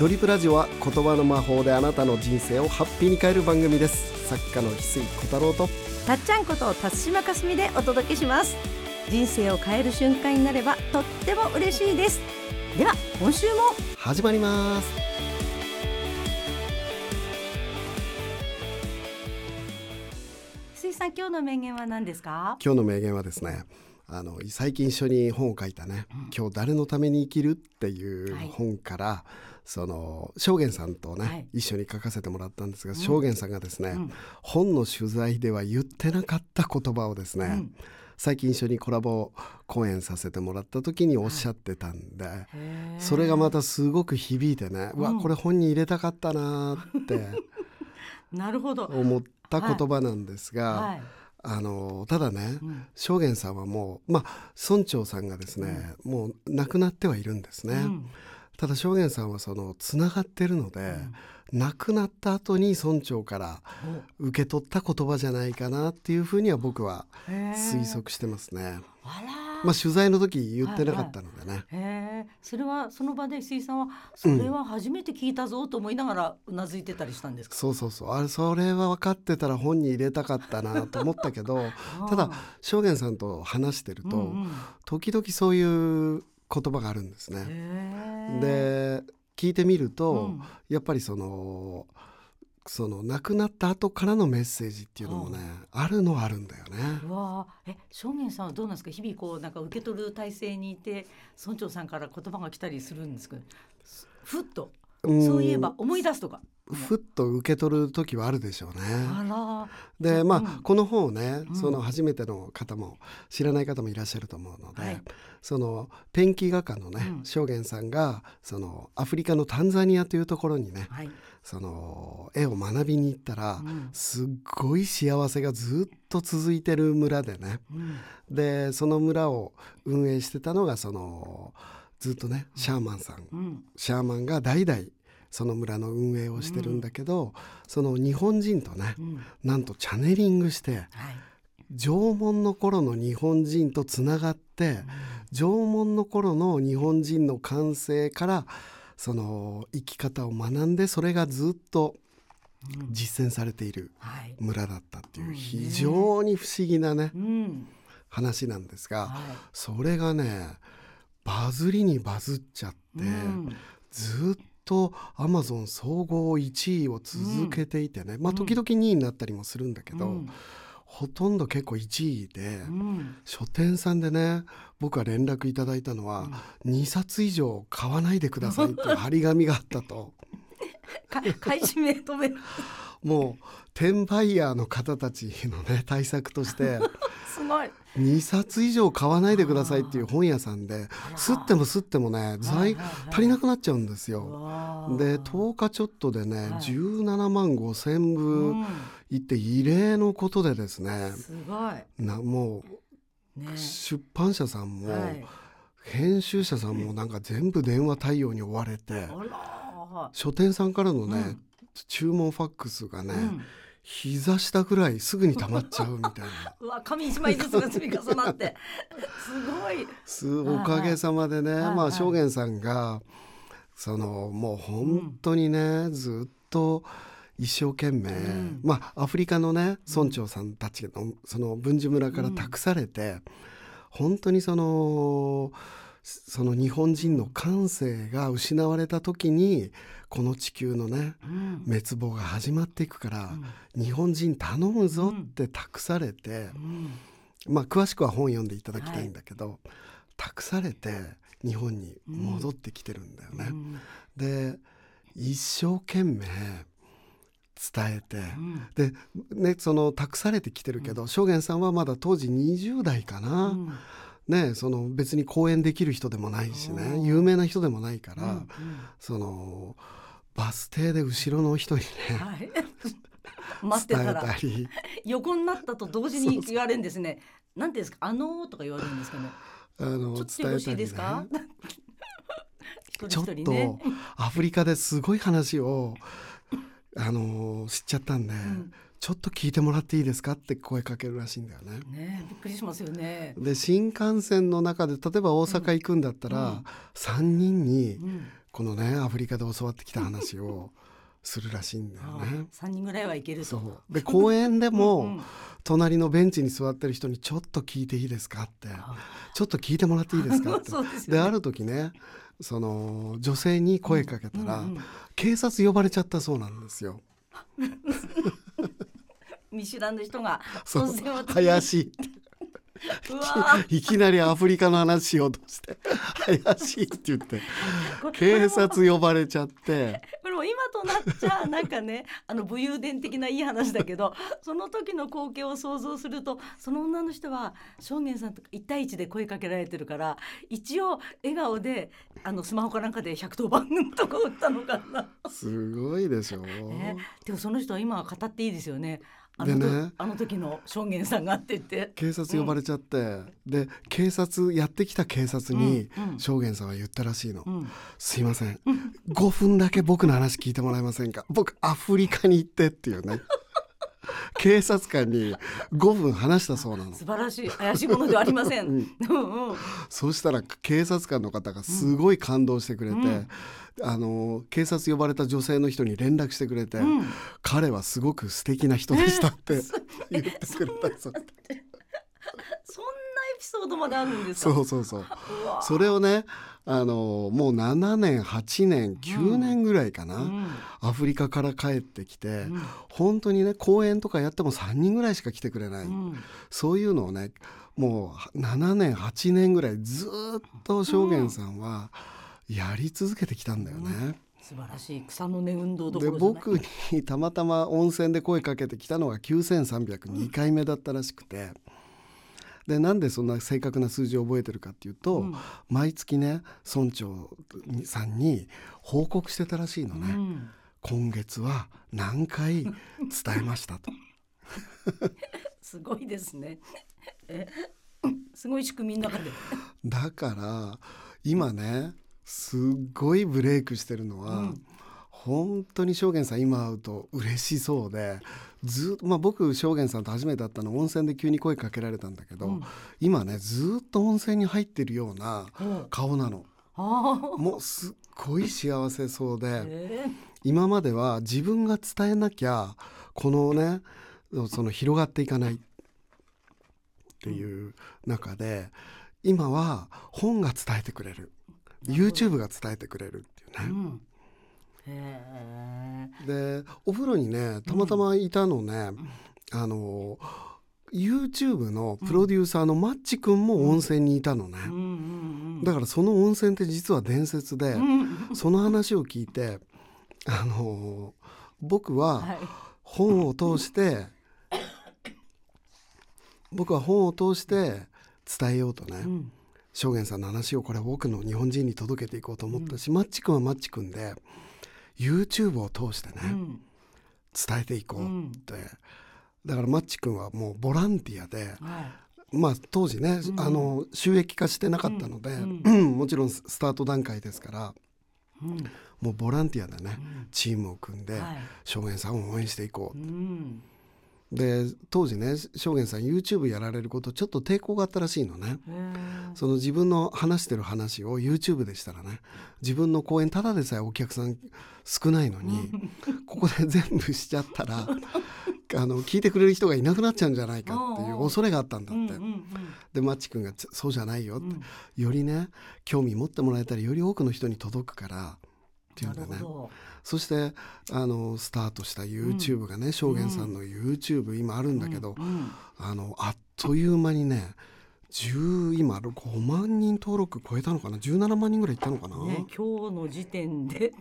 ドリップラジオは言葉の魔法であなたの人生をハッピーに変える番組です。作家の翡翠小太郎と。たっちゃんこと辰島かすみでお届けします。人生を変える瞬間になればとっても嬉しいです。では今週も。始まります。翡翠さん今日の名言は何ですか今日の名言はですねあの最近一緒に本を書いたね、今日誰のために生きるっていうはい。本から、その正元さんとね、はい。一緒に書かせてもらったんですが、正元さんがですね、ん。本の取材では言ってなかった言葉をですね、ん。最近一緒にコラボ講演させてもらった時におっしゃってたんで、へー。それがまたすごく響いてね、うわこれ本に入れたかったなーって なるほど。思った言葉なんですが、はいあのただね、ん。正元さんはもうまあ村長さんがですね、もう亡くなってはいるんですね。うん。ただ正元さんはそのつながってるので、亡くなった後に村長から受け取った言葉じゃないかなっていうふうには僕は推測してますね。あらまあ取材の時言ってなかったのでね。へえそれはその場で石井さんはそれは初めて聞いたぞと思いながらうなずいてたりしたんですか、そうそうそう。あれそれは分かってたら本に入れたかったなと思ったけど ただ正元さんと話してると、うんうん。時々そういう言葉があるんですね。で聞いてみると、うん。やっぱりそのその亡くなった後からのメッセージっていうのもね、あるのはあるんだよね。うわー。え正面さんはどうなんですか？日々こうなんか受け取る体制にいて村長さんから言葉が来たりするんですけどすふっとうん。そういえば思い出すとか、ふっと受け取る時はあるでしょうね。でまあ、うん。この本をね、その初めての方も知らない方もいらっしゃると思うので、はい。そのペンキ画家のね、うん。正元さんがそのアフリカのタンザニアというところにねはい。その絵を学びに行ったら、うん。すっごい幸せがずっと続いてる村でねうん。でその村を運営してたのがそのずっとねシャーマンさん。シャーマンが代々その村の運営をしてるんだけど、その日本人とね、うん。なんとチャネリングしてはい。縄文の頃の日本人とつながって、縄文の頃の日本人の感性からその生き方を学んでそれがずっと実践されているはい。村だったっていううん非常に不思議なねうん。話なんですがはそれがねバズりにバズっちゃってずっとアマゾン総合1位を続けていてねまあ時々2位になったりもするんだけど、うん。ほとんど結構1位で、うん。書店さんでね僕は連絡いただいたのは、2冊以上買わないでくださいっていう 張り紙があったと。か買い占め止め。るもう転売ヤーの方たちのね対策として すごい。2冊以上買わないでくださいっていう本屋さんで吸っても吸ってもね材はいはいはい。足りなくなっちゃうんですよ。で10日ちょっとでね、はい。17万5千部うん。いって異例のことでですねすごい。なもね。う出版社さんも、はい。編集者さんもなんか全部電話対応に追われてあら書店さんからのね、うん。注文ファックスがね、うん。膝下ぐらいすぐに溜まっちゃうみたいな。うわ紙一枚ずつが積み重なって。すごい。すおかげさまでね、まあはいはい。正元さんがそのもう本当にね、ずっと一生懸命、ん。まあアフリカのね村長さんたちのその文殊村から託されて、本当にそのその日本人の感性が失われた時にこの地球のねうん。滅亡が始まっていくから、日本人頼むぞって託されて、うん。まあ詳しくは本読んでいただきたいんだけど、託されて日本に戻ってきてるんだよね。うん。で一生懸命伝えて、ん。でねその託されてきてるけど正元さんはまだ当時20代かな、うんねその別に講演できる人でもないしね有名な人でもないから、うんそのバス停で後ろの人にねはい。待ってたら。横になったと同時に言われるんですね。なんていうんですかあのーとか言われるんですかね。あのちょっとよろしいですか？ちょっとアフリカですごい話をあの知っちゃったんで、ちょっと聞いてもらっていいですかって声かけるらしいんだよね。ねびっくりしますよね。で新幹線の中で例えば大阪行くんだったら、3人にうんこのねアフリカで教わってきた話をするらしいんだよね。三人ぐらいはいけるとそうで公園でもうん隣のベンチに座ってる人に「ちょっと聞いていいですか?」ってあ「ちょっと聞いてもらっていいですか?」って でねである時ねその女性に声かけたら、うんうん警察呼ばれちゃったそうなんですよ。見知らぬ人がそう。突然私に。怪しい いきなりアフリカの話しようとして怪しいって言って。警察呼ばれちゃって。これも今となっちゃなんかね あの武勇伝的ないい話だけど その時の光景を想像するとその女の人は正元さんと一対一で声かけられてるから一応笑顔であのスマホかなんかで110番とか打ったのかな。すごいでしょ、ね、でもその人は今は語っていいですよね。あのでねとあの時の正元さんがって言って。警察呼ばれちゃって、で警察やってきた警察にうんうん。証言さんは言ったらしいの、うん。すいません。5分だけ僕の話聞いてもらえませんか？僕アフリカに行ってっていうね 警察官に5分話したそうなの。素晴らしい怪しいものではありません。うん。うんそうしたら警察官の方がすごい感動してくれて、うん。あの警察呼ばれた女性の人に連絡してくれて、うん。彼はすごく素敵な人でしたって 言ってくれたそうそんなエピソードまであるんですか。そうそうそう。それをねあのもう7年8年9年ぐらいかな、うん。アフリカから帰ってきて、うん。本当にね公演とかやっても3人ぐらいしか来てくれない、うん。そういうのをねもう7年8年ぐらいずっと証言さんはやり続けてきたんだよね。素晴らしい草の根運動どこでろじゃない。僕にたまたま温泉で声かけてきたのが9302回目だったらしくてでなんでそんな正確な数字を覚えてるかっていうと、うん毎月ね村長さんに報告してたらしいのね、うん今月は何回伝えましたと。すごいですね。えすごい仕組みの中で。だから今ねすっごいブレイクしてるのは、うん本当に証言さん今会うと嬉しそうでずっまあ僕証言さんと初めて会ったの温泉で急に声かけられたんだけど、うん。今ねずっと温泉に入ってるようなうん。顔なの。もうすっごい幸せそうでえ今までは自分が伝えなきゃこのねその広がっていかないっていう中で今は本が伝えてくれる。YouTube が伝えてくれるっていうね。うん。でお風呂にねたまたまいたのね、あの YouTube のプロデューサーのマッチ君も温泉にいたのね、うん。うんうん。だからその温泉って実は伝説で、うん。その話を聞いてあの僕ははい。本を通して僕は本を通して伝えようとね、うん。証言さんの話をこれ多くの日本人に届けていこうと思ったし、マッチ君はマッチ君で YouTube を通してね、うん。伝えていこうって、だからマッチ君はもうボランティアで、はまあ、当時ね、うん。あの収益化してなかったので、うん。もちろんスタート段階ですからい。うん。もうボランティアでねうん。チームを組んではい。証言さんを応援していこううん。で当時ね証言さん YouTube やられることちょっと抵抗があったらしいのね。その自分の話してる話を YouTube でしたらね自分の公演ただでさえお客さん少ないのに ここで全部しちゃったらあの聞いてくれる人がいなくなっちゃうんじゃないかっていう恐れがあったんだって。うんうんでマッチ君がつ「そうじゃないよ」って、うん。よりね興味持ってもらえたらより多くの人に届くからっていうんなでねそしてあのスタートした YouTube がね証言さんの YouTube 今あるんだけど、ど。うん。あのあっという間にね10今5万人登録超えたのかな？17万人ぐらいいったのかな、ね、今日の時点で。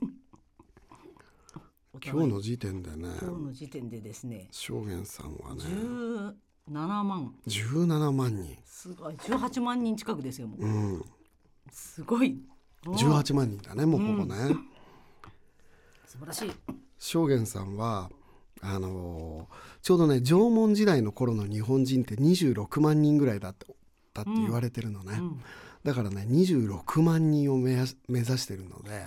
今日の時点でね今日の時点でですね。証言さんはね17万。17万人、すごい。18万人近くですよもう。うん、すごい。うん18万人だねもうほぼね、素晴らしい。証言さんはあのちょうどね縄文時代の頃の日本人って26万人ぐらいだってだって言われてるのね、うんだからね26万人を目や目指してるので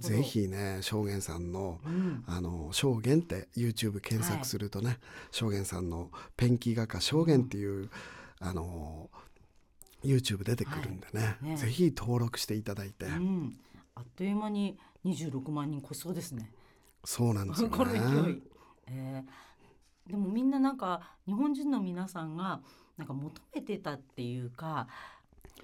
ぜひね証言さんのうん。あの証言って YouTube 検索するとね、証言さんのペンキ画家証言っていう、あの YouTube 出てくるんでね,、はい。ね。ぜひ登録していただいて、うん。あっという間に26万人超そうですね。そうなんですよね。この勢い。えー、でもみんななんか日本人の皆さんがなんか求めてたっていうか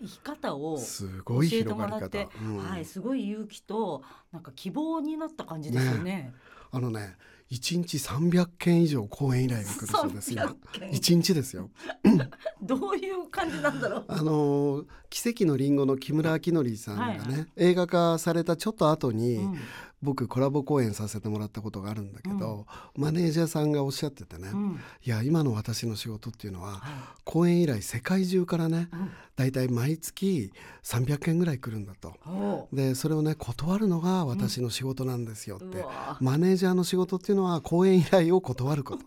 生き方をすごい教えてもらって、。うんはい、すごい勇気となんか希望になった感じですよね。あのね、一日300件以上講演依頼が来るそうです今300。件一日ですよ。どういう感じなんだろう。あのー奇跡のリンゴの木村明則さんがね、はいは映画化されたちょっと後に、うん僕コラボ公演させてもらったことがあるんだけど、マネージャーさんがおっしゃっててね、うん。いや今の私の仕事っていうのはは講演依頼世界中からねいうん。だいたい毎月300件ぐらい来るんだと。おでそれをね断るのが私の仕事なんですよって、マネージャーの仕事っていうのは講演依頼を断ること。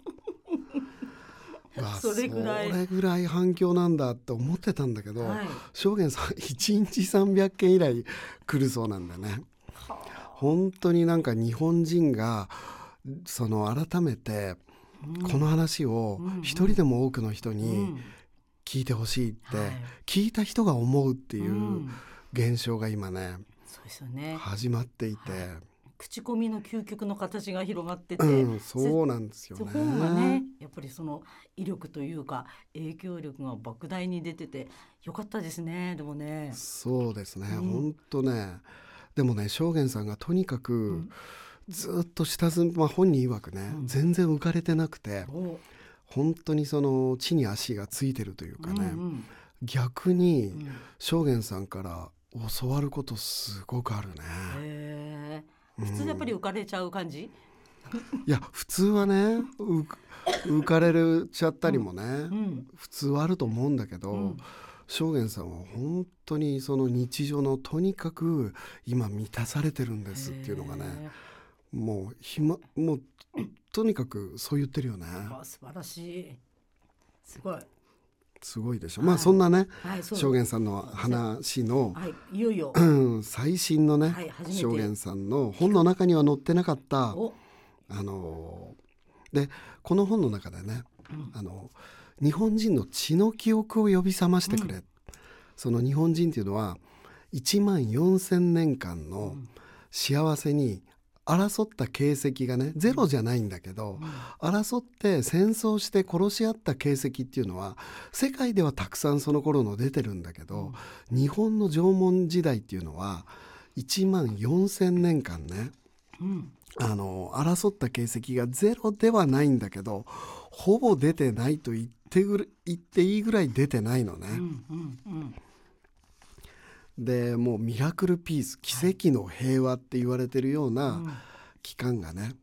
それぐらい。それぐらい反響なんだって思ってたんだけど、はい。証言さん1日300件以来来るそうなんだよね。はあ本当になんか日本人がその改めてこの話を一人でも多くの人うにん。聞いてほしいってはい。聞いた人が思うっていううん。現象が今ね。始まっていて、口コミの究極の形が広がってて、うん、そうなんですよね。本がねやっぱりその威力というか影響力が莫大に出ててよかったですねでもね。そうですね、うん。本当ねでもね証言さんがとにかくん。ずっと下積み、まあ、本人曰くね、うん。全然浮かれてなくてお。本当にその地に足がついてるというかね、うんうん。逆にうん。証言さんから教わることすごくあるね。普通やっぱり浮かれちゃう感じ、いや普通はね浮かれるちゃったりもね、うん。普通はあると思うんだけど、うん証言さんは本当にその日常のとにかく今満たされてるんですっていうのがねもう暇もうとにかくそう言ってるよね。素晴らしい。すごい。すごいでしょ、はい。まあそんなねはい証言さんの話の、はい。いよいよ。う ん最新のね、はい証言さんの本の中には載ってなかったお。あのでこの本の中でね、うん。あの日本人の血の記憶を呼び覚ましてくれ、うその日本人っていうのは1万4,000年間うのん。幸せに争った形跡がねゼロじゃないんだけど、争って戦争して殺し合った形跡っていうのは世界ではたくさんその頃の出てるんだけど、日本の縄文時代っていうのは1万4,000年間ねうん。あの争った形跡がゼロではないんだけどほぼ出てないと言ってぐる言っていいぐらい出てないのね。うんうんうん。でもうミラクルピース奇跡の平和って言われてるような期間がね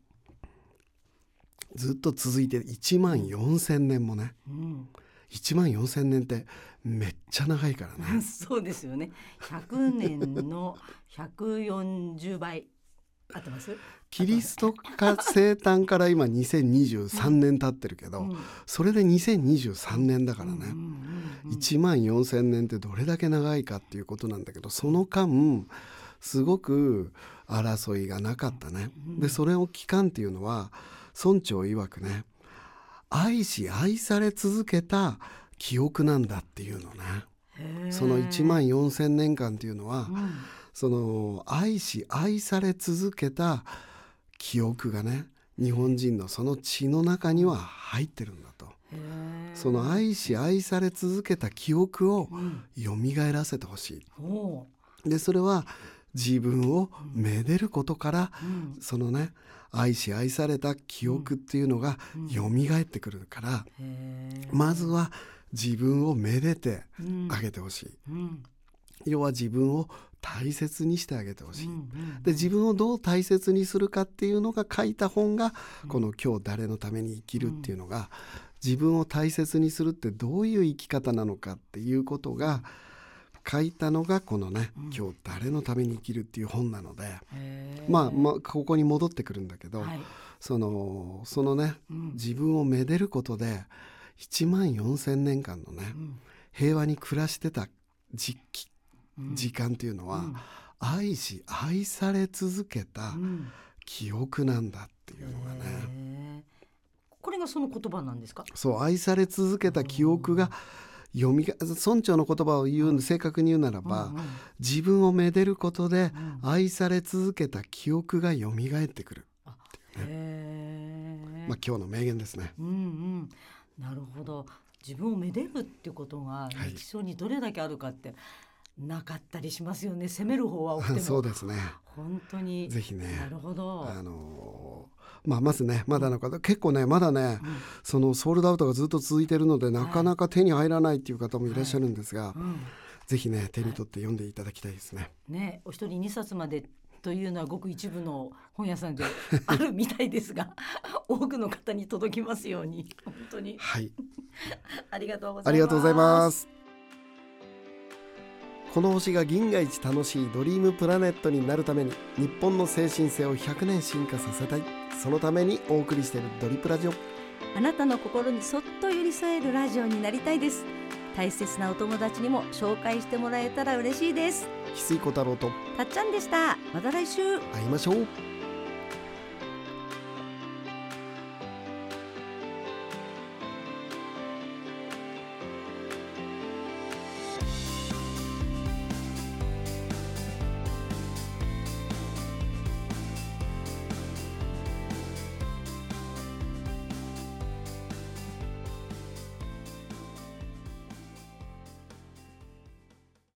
ずっと続いて1万4,000年もねうん。1万4,000年ってめっちゃ長いからうんね。そうですよね。100年の140倍。合ってます？キリストか生誕から今2023年経ってるけど、うんそれで2023年だからね。うんうんうん1万4,000年ってどれだけ長いかっていうことなんだけどその間すごく争いがなかったね。でそれを期間っていうのは村長曰くね愛し愛され続けた記憶なんだっていうのね。その1万4,000年間っていうのはうんその愛し愛され続けた記憶がね日本人のその血の中には入ってるんだと。その愛し愛され続けた記憶をうん。蘇らせてほしおい。でそれは自分をめでることからーうん。そのね愛し愛された記憶っていうのがうん。蘇ってくるからへー。まずは自分をめでてうん。あげてほしい。うん。要は自分を大切にしてあげてほしい。で自分をどう大切にするかっていうのが書いた本がこの「今日誰のために生きる」っていうのが自分を大切にするってどういう生き方なのかっていうことが書いたのがこのね「今日誰のために生きる」っていう本なので。まあまあここに戻ってくるんだけどはい。そのそのねうん。自分をめでることで1万4,000年間のねうん。平和に暮らしてた時期うん時間っていうのはうん。愛し愛され続けたうん。記憶なんだっていうのがね。これがその言葉なんですか？そう愛され続けた記憶が読みが村長の言葉を言う正確に言うならば、うんうん。自分をめでることでうん。愛され続けた記憶が蘇ってくる、あへえまあ、今日の名言ですね。うんうん、なるほど。自分をめでるってことがはい。歴史上にどれだけあるかってなかったりしますよね。責める方は多くても。そうですね。本当に。ぜひね。なるほど、あのーまあ、まずねまだの方結構ねまだねうん。そのソールドアウトがずっと続いているのでなかなか手に入らないっていう方もいらっしゃるんですが、うん。ぜひね手に取って読んでいただきたいですね。ね、お一人二冊までというのはごく一部の本屋さんで あるみたいですが 多くの方に届きますように。本当に。はい。ありがとうございます。ありがとうございます。この星が銀河一楽しいドリームプラネットになるために日本の精神性を100年進化させたい。そのためにお送りしているドリプラジオ。あなたの心にそっと寄り添えるラジオになりたいです。大切なお友達にも紹介してもらえたら嬉しいです。翡翠小太郎とたっちゃんでした。また来週。会いましょう